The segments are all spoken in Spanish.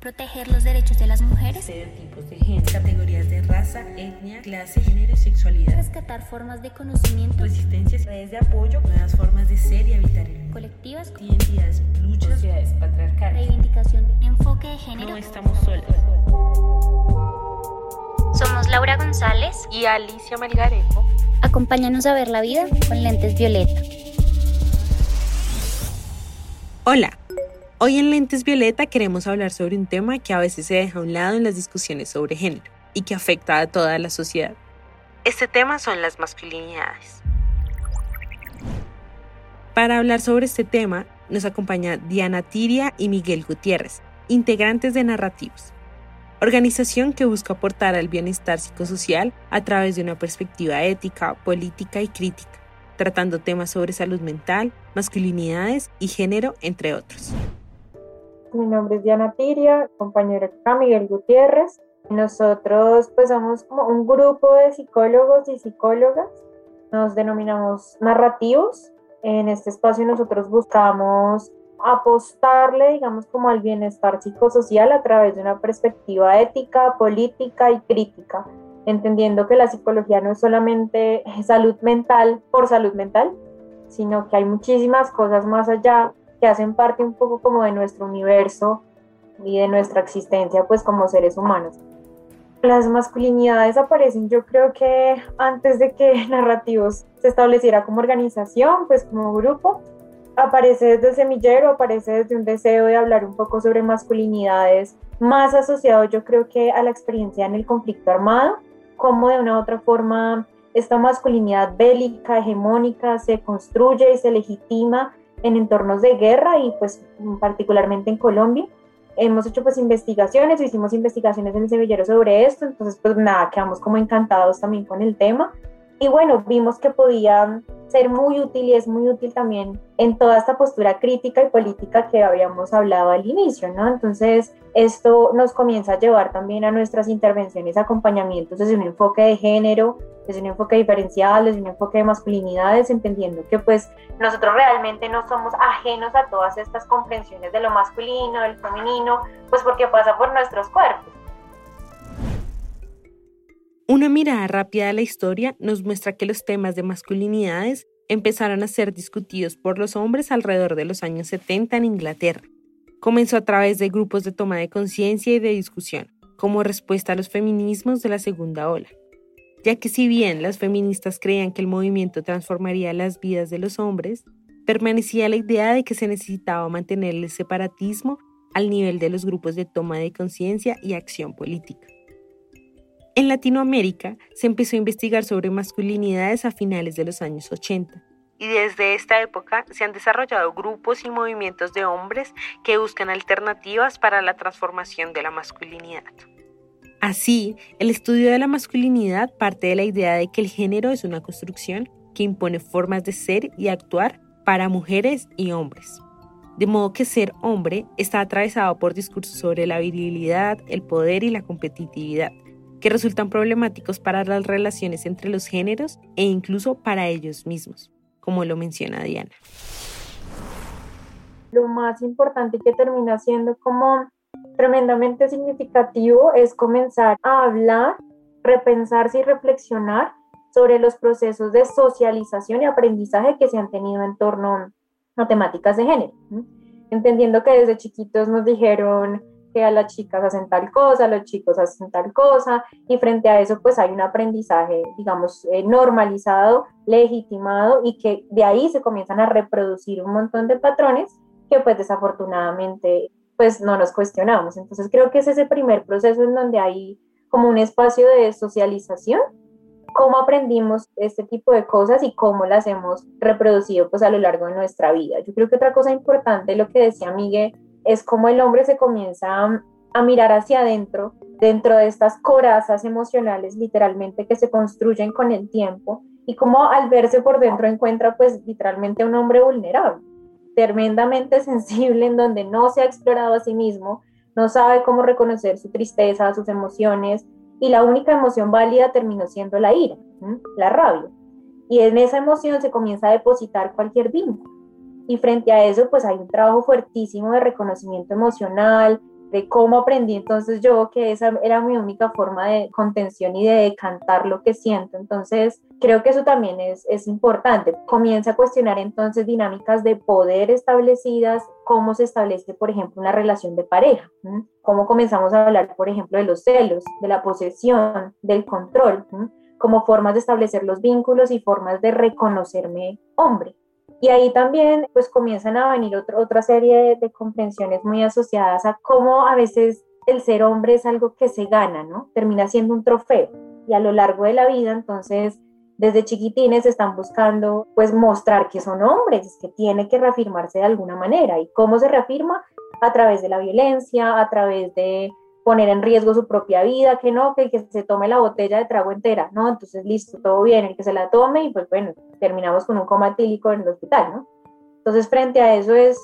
Proteger los derechos de las mujeres, estereotipos de género, categorías de raza, etnia, clase, género y sexualidad, rescatar formas de conocimiento, resistencias, redes de apoyo, nuevas formas de ser y habitar el colectivas, identidades, luchas, sociedades patriarcales, reivindicación de enfoque de género. No estamos solas. Somos Laura González y Alicia Melgarejo. Acompáñanos a ver la vida con lentes violeta. Hola. Hoy en Lentes Violeta queremos hablar sobre un tema que a veces se deja a un lado en las discusiones sobre género y que afecta a toda la sociedad. Este tema son las masculinidades. Para hablar sobre este tema nos acompaña Diana Tiria y Miguel Gutiérrez, integrantes de Narrativos, organización que busca aportar al bienestar psicosocial a través de una perspectiva ética, política y crítica, tratando temas sobre salud mental, masculinidades y género, entre otros. Mi nombre es Diana Tiria, compañero acá Miguel Gutiérrez. Nosotros pues somos como un grupo de psicólogos y psicólogas. Nos denominamos narrativos. En este espacio nosotros buscamos apostarle, digamos, como al bienestar psicosocial a través de una perspectiva ética, política y crítica, entendiendo que la psicología no es solamente salud mental por salud mental, sino que hay muchísimas cosas más allá que hacen parte un poco como de nuestro universo y de nuestra existencia pues como seres humanos. Las masculinidades aparecen yo creo que antes de que Narrativos se estableciera como organización, pues como grupo, aparece desde semillero, aparece desde un deseo de hablar un poco sobre masculinidades, más asociado yo creo que a la experiencia en el conflicto armado, como de una u otra forma esta masculinidad bélica, hegemónica, se construye y se legitima en entornos de guerra y pues particularmente en Colombia. Hemos hecho pues investigaciones, hicimos investigaciones en el semillero sobre esto, entonces pues nada, quedamos como encantados también con el tema. Y bueno, vimos que podía ser muy útil y es muy útil también en toda esta postura crítica y política que habíamos hablado al inicio, ¿no? Entonces, esto nos comienza a llevar también a nuestras intervenciones, acompañamientos desde un enfoque de género, desde un enfoque diferencial, desde un enfoque de masculinidades, entendiendo que pues nosotros realmente no somos ajenos a todas estas comprensiones de lo masculino, del femenino, pues porque pasa por nuestros cuerpos. Una mirada rápida a la historia nos muestra que los temas de masculinidades empezaron a ser discutidos por los hombres alrededor de los años 70 en Inglaterra. Comenzó a través de grupos de toma de conciencia y de discusión, como respuesta a los feminismos de la segunda ola. Ya que si bien las feministas creían que el movimiento transformaría las vidas de los hombres, permanecía la idea de que se necesitaba mantener el separatismo al nivel de los grupos de toma de conciencia y acción política. En Latinoamérica se empezó a investigar sobre masculinidades a finales de los años 80 y desde esta época se han desarrollado grupos y movimientos de hombres que buscan alternativas para la transformación de la masculinidad. Así, el estudio de la masculinidad parte de la idea de que el género es una construcción que impone formas de ser y actuar para mujeres y hombres. De modo que ser hombre está atravesado por discursos sobre la virilidad, el poder y la competitividad, que resultan problemáticos para las relaciones entre los géneros e incluso para ellos mismos, como lo menciona Diana. Lo más importante que termina siendo como tremendamente significativo es comenzar a hablar, repensarse y reflexionar sobre los procesos de socialización y aprendizaje que se han tenido en torno a temáticas de género. Entendiendo que desde chiquitos nos dijeron que a las chicas hacen tal cosa, a los chicos hacen tal cosa, y frente a eso pues hay un aprendizaje, digamos, eh, normalizado, legitimado, y que de ahí se comienzan a reproducir un montón de patrones que pues desafortunadamente pues no nos cuestionamos. Entonces creo que es ese primer proceso en donde hay como un espacio de socialización cómo aprendimos este tipo de cosas y cómo las hemos reproducido pues a lo largo de nuestra vida. Yo creo que otra cosa importante, lo que decía Miguel, es cómo el hombre se comienza a mirar hacia adentro, dentro de estas corazas emocionales literalmente que se construyen con el tiempo y cómo al verse por dentro encuentra pues literalmente un hombre vulnerable, tremendamente sensible en donde no se ha explorado a sí mismo, no sabe cómo reconocer su tristeza, sus emociones y la única emoción válida terminó siendo la ira, la rabia. Y en esa emoción se comienza a depositar cualquier vínculo. Y frente a eso, pues hay un trabajo fuertísimo de reconocimiento emocional, de cómo aprendí entonces yo que esa era mi única forma de contención y de decantar lo que siento. Entonces, creo que eso también es, es importante. Comienza a cuestionar entonces dinámicas de poder establecidas, cómo se establece, por ejemplo, una relación de pareja, cómo comenzamos a hablar, por ejemplo, de los celos, de la posesión, del control, como formas de establecer los vínculos y formas de reconocerme hombre. Y ahí también pues comienzan a venir otra serie de, comprensiones muy asociadas a cómo a veces el ser hombre es algo que se gana, ¿no? Termina siendo un trofeo. Y a lo largo de la vida, entonces, desde chiquitines están buscando pues mostrar que son hombres, que tiene que reafirmarse de alguna manera. ¿Y cómo se reafirma? A través de la violencia, a través de poner en riesgo su propia vida, que no, que el que se tome la botella de trago entera, ¿no? Entonces, listo, todo bien, el que se la tome y pues bueno, terminamos con un coma tílico en el hospital, ¿no? Entonces, frente a eso es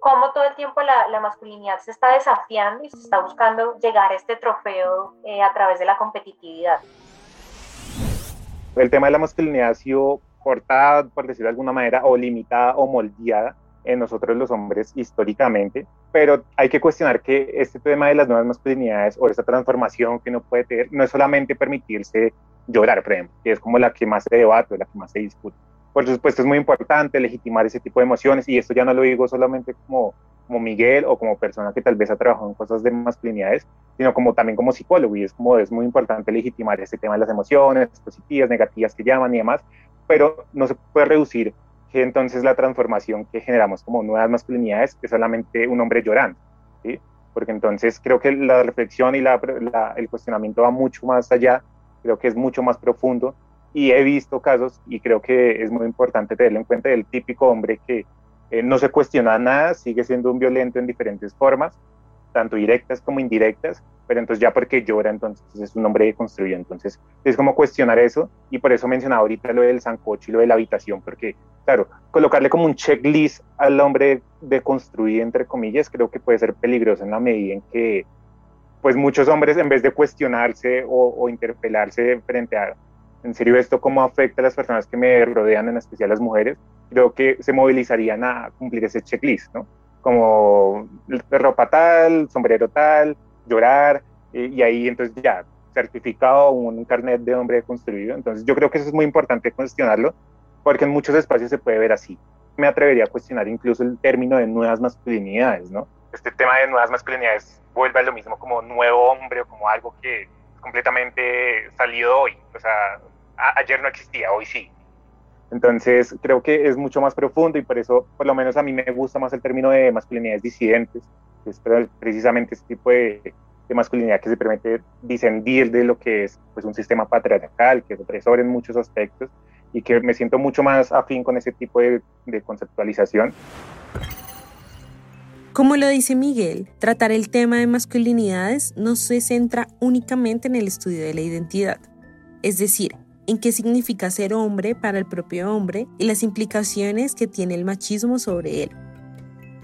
cómo todo el tiempo la, la masculinidad se está desafiando y se está buscando llegar a este trofeo eh, a través de la competitividad. El tema de la masculinidad ha sido cortada, por decirlo de alguna manera, o limitada o moldeada en nosotros los hombres históricamente, pero hay que cuestionar que este tema de las nuevas masculinidades o esta transformación que uno puede tener no es solamente permitirse llorar, por ejemplo, que es como la que más se debate, la que más se discute. Por supuesto, es muy importante legitimar ese tipo de emociones y esto ya no lo digo solamente como, como Miguel o como persona que tal vez ha trabajado en cosas de masculinidades, sino como también como psicólogo y es como es muy importante legitimar este tema de las emociones positivas, negativas que llaman y demás, pero no se puede reducir que entonces la transformación que generamos como nuevas masculinidades es solamente un hombre llorando, ¿sí? porque entonces creo que la reflexión y el cuestionamiento va mucho más allá, creo que es mucho más profundo y he visto casos y creo que es muy importante tenerlo en cuenta del típico hombre que eh, no se cuestiona nada, sigue siendo un violento en diferentes formas, tanto directas como indirectas, pero entonces ya porque llora, entonces es un hombre construido. Entonces es como cuestionar eso y por eso mencionaba ahorita lo del sancocho y lo de la habitación, porque claro, colocarle como un checklist al hombre de construir, entre comillas, creo que puede ser peligroso en la medida en que pues muchos hombres en vez de cuestionarse o, o interpelarse frente a, en serio, esto cómo afecta a las personas que me rodean, en especial las mujeres, creo que se movilizarían a cumplir ese checklist, ¿no? Como ropa tal, sombrero tal, llorar, y ahí entonces ya, certificado un, carnet de hombre construido. Entonces yo creo que eso es muy importante cuestionarlo, porque en muchos espacios se puede ver así. Me atrevería a cuestionar incluso el término de nuevas masculinidades, ¿no? Este tema de nuevas masculinidades vuelve a lo mismo como nuevo hombre o como algo que es completamente salido hoy. O sea, ayer no existía, hoy sí. Entonces, creo que es mucho más profundo y por eso, por lo menos a mí me gusta más el término de masculinidades disidentes, que es precisamente ese tipo de, masculinidad que se permite discendir de lo que es pues, un sistema patriarcal, que es opresor en muchos aspectos y que me siento mucho más afín con ese tipo de, de conceptualización. Como lo dice Miguel, tratar el tema de masculinidades no se centra únicamente en el estudio de la identidad, es decir, en qué significa ser hombre para el propio hombre y las implicaciones que tiene el machismo sobre él,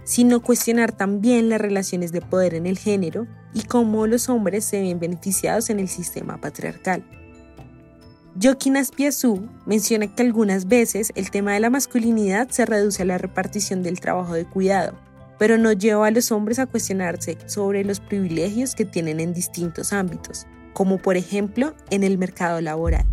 sino cuestionar también las relaciones de poder en el género y cómo los hombres se ven beneficiados en el sistema patriarcal. Joaquín Aspiazú menciona que algunas veces el tema de la masculinidad se reduce a la repartición del trabajo de cuidado, pero no lleva a los hombres a cuestionarse sobre los privilegios que tienen en distintos ámbitos, como por ejemplo en el mercado laboral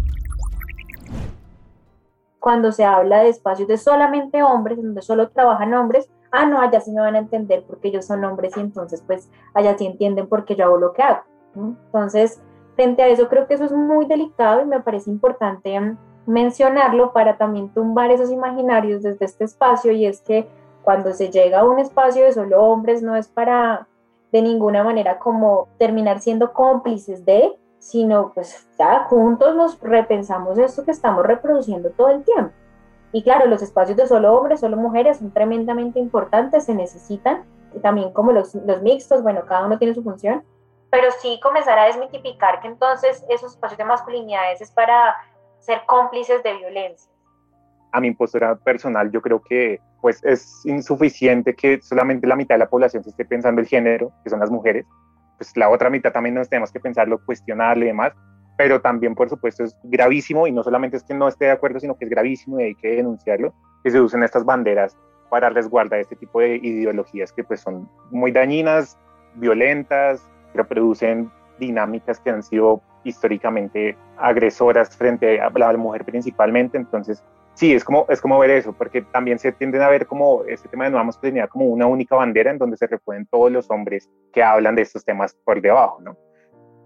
cuando se habla de espacios de solamente hombres, donde solo trabajan hombres, ah, no, allá sí me van a entender porque ellos son hombres y entonces pues allá sí entienden por qué yo hago lo que hago. Entonces, frente a eso creo que eso es muy delicado y me parece importante mm, mencionarlo para también tumbar esos imaginarios desde este espacio y es que cuando se llega a un espacio de solo hombres no es para de ninguna manera como terminar siendo cómplices de, sino pues ya juntos nos repensamos esto que estamos reproduciendo todo el tiempo. Y claro, los espacios de solo hombres, solo mujeres son tremendamente importantes, se necesitan, también como los, los mixtos, bueno, cada uno tiene su función, pero sí comenzar a desmitificar que entonces esos espacios de masculinidades es para ser cómplices de violencia. A mi postura personal, yo creo que pues es insuficiente que solamente la mitad de la población se esté pensando el género, que son las mujeres, pues la otra mitad también nos tenemos que pensarlo, cuestionarle y demás, pero también, por supuesto, es gravísimo y no solamente es que no esté de acuerdo, sino que es gravísimo y hay que denunciarlo, que se usen estas banderas para resguardar este tipo de ideologías que pues son muy dañinas, violentas, reproducen dinámicas que han sido históricamente agresoras frente a la mujer principalmente, entonces sí, es como, es como ver eso, porque también se tienden a ver como este tema de nueva masculinidad como una única bandera en donde se reponen todos los hombres que hablan de estos temas por debajo, ¿no?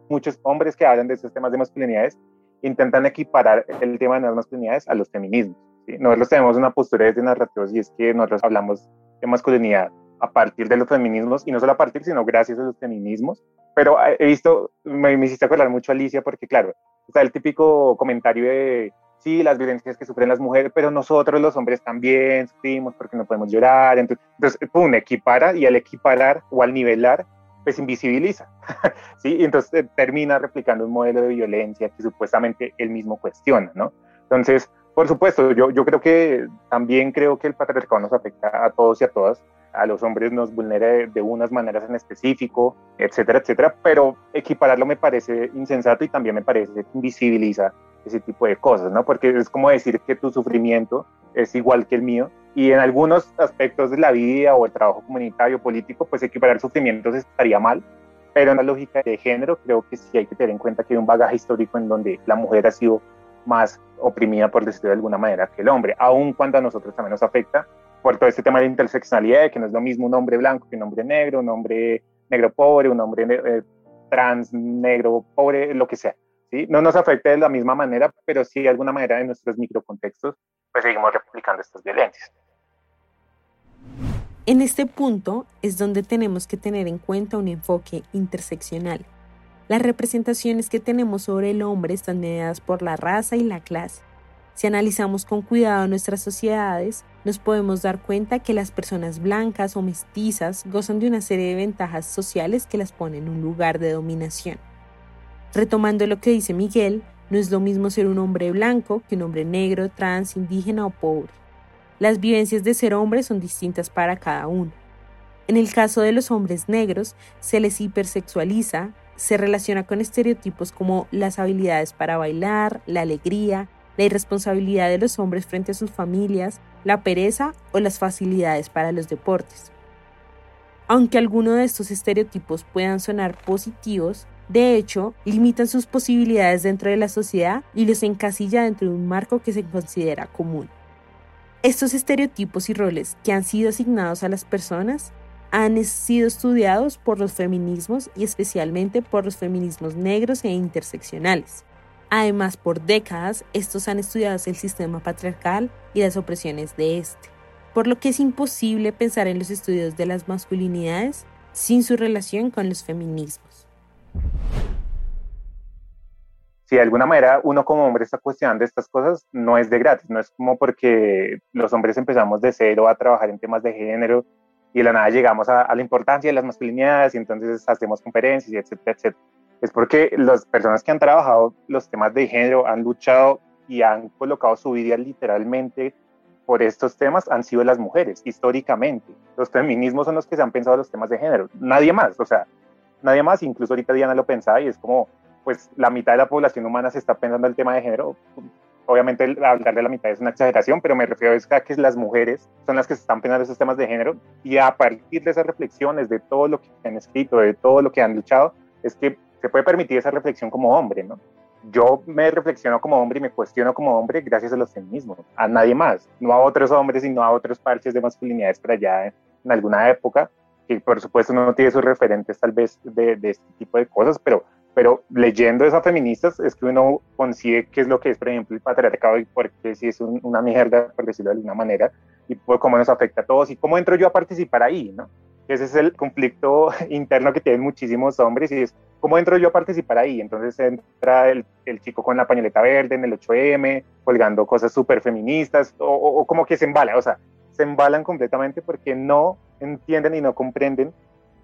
Muchos hombres que hablan de estos temas de masculinidades intentan equiparar el tema de nuevas masculinidades a los feminismos. ¿sí? Nosotros tenemos una postura desde narrativos y es que nosotros hablamos de masculinidad a partir de los feminismos, y no solo a partir, sino gracias a los feminismos. Pero he visto, me, me hiciste acordar mucho a Alicia, porque claro, está el típico comentario de sí, las violencias que sufren las mujeres, pero nosotros los hombres también sufrimos porque no podemos llorar. Entonces, entonces pum, equipara y al equiparar o al nivelar, pues invisibiliza. ¿sí? Y entonces eh, termina replicando un modelo de violencia que supuestamente él mismo cuestiona, ¿no? Entonces, por supuesto, yo, yo creo que también creo que el patriarcado nos afecta a todos y a todas. A los hombres nos vulnera de, unas maneras en específico, etcétera, etcétera, pero equipararlo me parece insensato y también me parece que invisibiliza ese tipo de cosas, ¿no? Porque es como decir que tu sufrimiento es igual que el mío y en algunos aspectos de la vida o el trabajo comunitario, político, pues equiparar sufrimientos estaría mal, pero en la lógica de género creo que sí hay que tener en cuenta que hay un bagaje histórico en donde la mujer ha sido más oprimida, por decirlo de alguna manera, que el hombre, aun cuando a nosotros también nos afecta por todo este tema de interseccionalidad, que no es lo mismo un hombre blanco que un hombre negro, un hombre negro pobre, un hombre eh, trans negro pobre, lo que sea. No nos afecta de la misma manera, pero sí de alguna manera en nuestros microcontextos, pues seguimos replicando estas violencias. En este punto es donde tenemos que tener en cuenta un enfoque interseccional. Las representaciones que tenemos sobre el hombre están mediadas por la raza y la clase. Si analizamos con cuidado nuestras sociedades, nos podemos dar cuenta que las personas blancas o mestizas gozan de una serie de ventajas sociales que las ponen en un lugar de dominación. Retomando lo que dice Miguel, no es lo mismo ser un hombre blanco que un hombre negro, trans, indígena o pobre. Las vivencias de ser hombre son distintas para cada uno. En el caso de los hombres negros, se les hipersexualiza, se relaciona con estereotipos como las habilidades para bailar, la alegría, la irresponsabilidad de los hombres frente a sus familias, la pereza o las facilidades para los deportes. Aunque algunos de estos estereotipos puedan sonar positivos, de hecho, limitan sus posibilidades dentro de la sociedad y los encasilla dentro de un marco que se considera común. Estos estereotipos y roles que han sido asignados a las personas han sido estudiados por los feminismos y especialmente por los feminismos negros e interseccionales. Además, por décadas, estos han estudiado el sistema patriarcal y las opresiones de este, por lo que es imposible pensar en los estudios de las masculinidades sin su relación con los feminismos si de alguna manera uno como hombre está cuestionando estas cosas, no es de gratis, no es como porque los hombres empezamos de cero a trabajar en temas de género y de la nada llegamos a, la importancia de las masculinidades y entonces hacemos conferencias etcétera, etcétera. Es porque las personas que han trabajado los temas de género han luchado y han colocado su vida literalmente por estos temas han sido las mujeres, históricamente. Los feminismos son los que se han pensado los temas de género, nadie más. O sea, nadie más, incluso ahorita Diana lo pensaba y es como, pues la mitad de la población humana se está pensando el tema de género. Obviamente hablar de la mitad es una exageración, pero me refiero a que las mujeres son las que se están pensando esos temas de género y a partir de esas reflexiones, de todo lo que han escrito, de todo lo que han luchado, es que se puede permitir esa reflexión como hombre, ¿no? Yo me reflexiono como hombre y me cuestiono como hombre gracias a los feminismos, a nadie más, no a otros hombres, sino a otros parches de masculinidades para allá en alguna época, que por supuesto no tiene sus referentes tal vez de, de, este tipo de cosas, pero, pero leyendo esas feministas es que uno consigue qué es lo que es, por ejemplo, el patriarcado y por qué si es una mierda, por decirlo de alguna manera, y por cómo nos afecta a todos y cómo entro yo a participar ahí, ¿no? Ese es el conflicto interno que tienen muchísimos hombres y es cómo entro yo a participar ahí. Entonces entra el, el chico con la pañoleta verde en el 8M, colgando cosas súper feministas o, o, como que se embala, o sea, se embalan completamente porque no entienden y no comprenden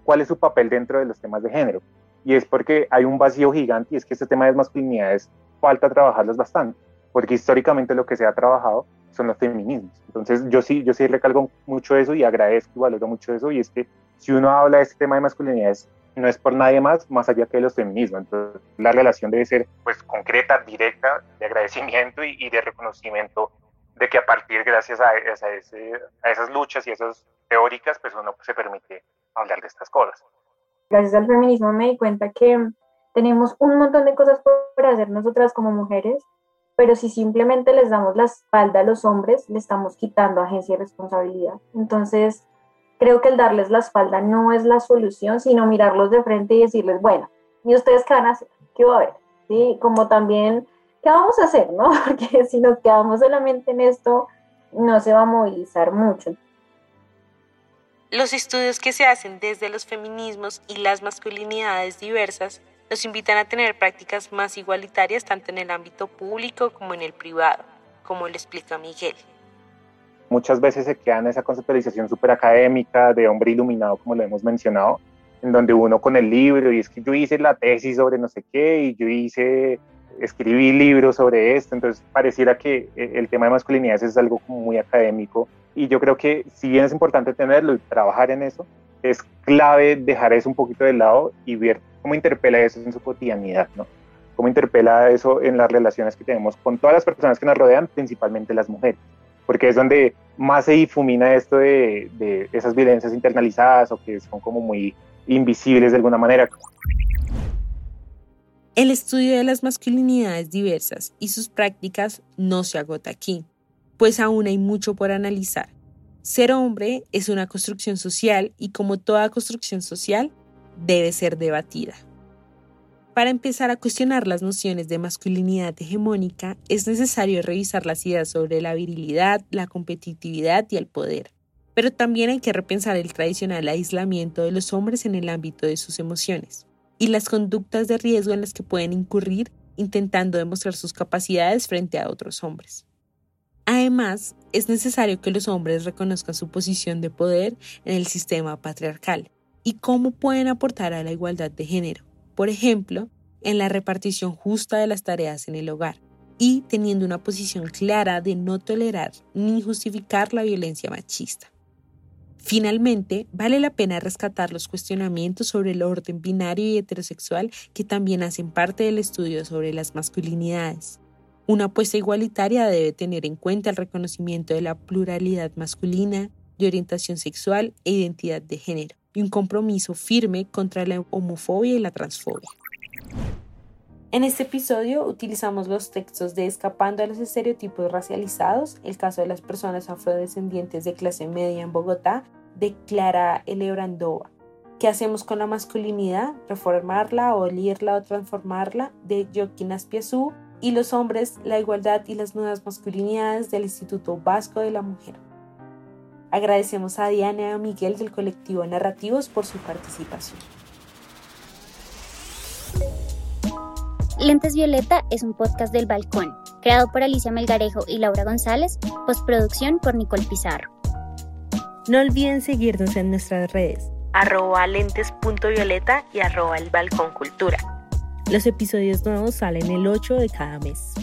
cuál es su papel dentro de los temas de género. Y es porque hay un vacío gigante y es que este tema de masculinidades falta trabajarlos bastante, porque históricamente lo que se ha trabajado son los feminismos. Entonces yo sí, yo sí recalco mucho eso y agradezco y valoro mucho eso y es que si uno habla de este tema de masculinidades no es por nadie más más allá que de los feminismos. Entonces la relación debe ser pues concreta, directa, de agradecimiento y, de reconocimiento de que a partir, gracias a, a, esas luchas y esas teóricas, pues uno se permite hablar de estas cosas. Gracias al feminismo me di cuenta que tenemos un montón de cosas por hacer nosotras como mujeres pero si simplemente les damos la espalda a los hombres, le estamos quitando agencia y responsabilidad. Entonces, creo que el darles la espalda no es la solución, sino mirarlos de frente y decirles, bueno, ¿y ustedes qué van a hacer? ¿Qué va a haber? ¿Sí? Como también, ¿qué vamos a hacer? ¿no? Porque si nos quedamos solamente en esto, no se va a movilizar mucho. Los estudios que se hacen desde los feminismos y las masculinidades diversas nos invitan a tener prácticas más igualitarias tanto en el ámbito público como en el privado, como le explica Miguel. Muchas veces se queda en esa conceptualización súper académica de hombre iluminado, como lo hemos mencionado, en donde uno con el libro, y es que yo hice la tesis sobre no sé qué, y yo hice, escribí libros sobre esto, entonces pareciera que eh, el tema de masculinidades es algo muy académico, y yo creo que si bien es importante tenerlo y trabajar en eso, es clave dejar eso un poquito de lado y ver cómo interpela eso en su cotidianidad, ¿no? Cómo interpela eso en las relaciones que tenemos con todas las personas que nos rodean, principalmente las mujeres, porque es donde más se difumina esto de, de esas violencias internalizadas o que son como muy invisibles de alguna manera. El estudio de las masculinidades diversas y sus prácticas no se agota aquí, pues aún hay mucho por analizar. Ser hombre es una construcción social y como toda construcción social, debe ser debatida. Para empezar a cuestionar las nociones de masculinidad hegemónica, es necesario revisar las ideas sobre la virilidad, la competitividad y el poder. Pero también hay que repensar el tradicional aislamiento de los hombres en el ámbito de sus emociones y las conductas de riesgo en las que pueden incurrir intentando demostrar sus capacidades frente a otros hombres. Además, es necesario que los hombres reconozcan su posición de poder en el sistema patriarcal y cómo pueden aportar a la igualdad de género, por ejemplo, en la repartición justa de las tareas en el hogar y teniendo una posición clara de no tolerar ni justificar la violencia machista. Finalmente, vale la pena rescatar los cuestionamientos sobre el orden binario y heterosexual que también hacen parte del estudio sobre las masculinidades. Una apuesta igualitaria debe tener en cuenta el reconocimiento de la pluralidad masculina, de orientación sexual e identidad de género y un compromiso firme contra la homofobia y la transfobia. En este episodio utilizamos los textos de Escapando a los estereotipos racializados, el caso de las personas afrodescendientes de clase media en Bogotá, de Clara Elebrandova. ¿Qué hacemos con la masculinidad? ¿Reformarla, abolirla o transformarla? de Joaquín Aspiazú y los hombres, la igualdad y las nuevas masculinidades del Instituto Vasco de la Mujer. Agradecemos a Diana y a Miguel del colectivo Narrativos por su participación. Lentes Violeta es un podcast del Balcón, creado por Alicia Melgarejo y Laura González, postproducción por Nicole Pizarro. No olviden seguirnos en nuestras redes, arroba lentes.violeta y arroba el balcón cultura. Los episodios nuevos salen el 8 de cada mes.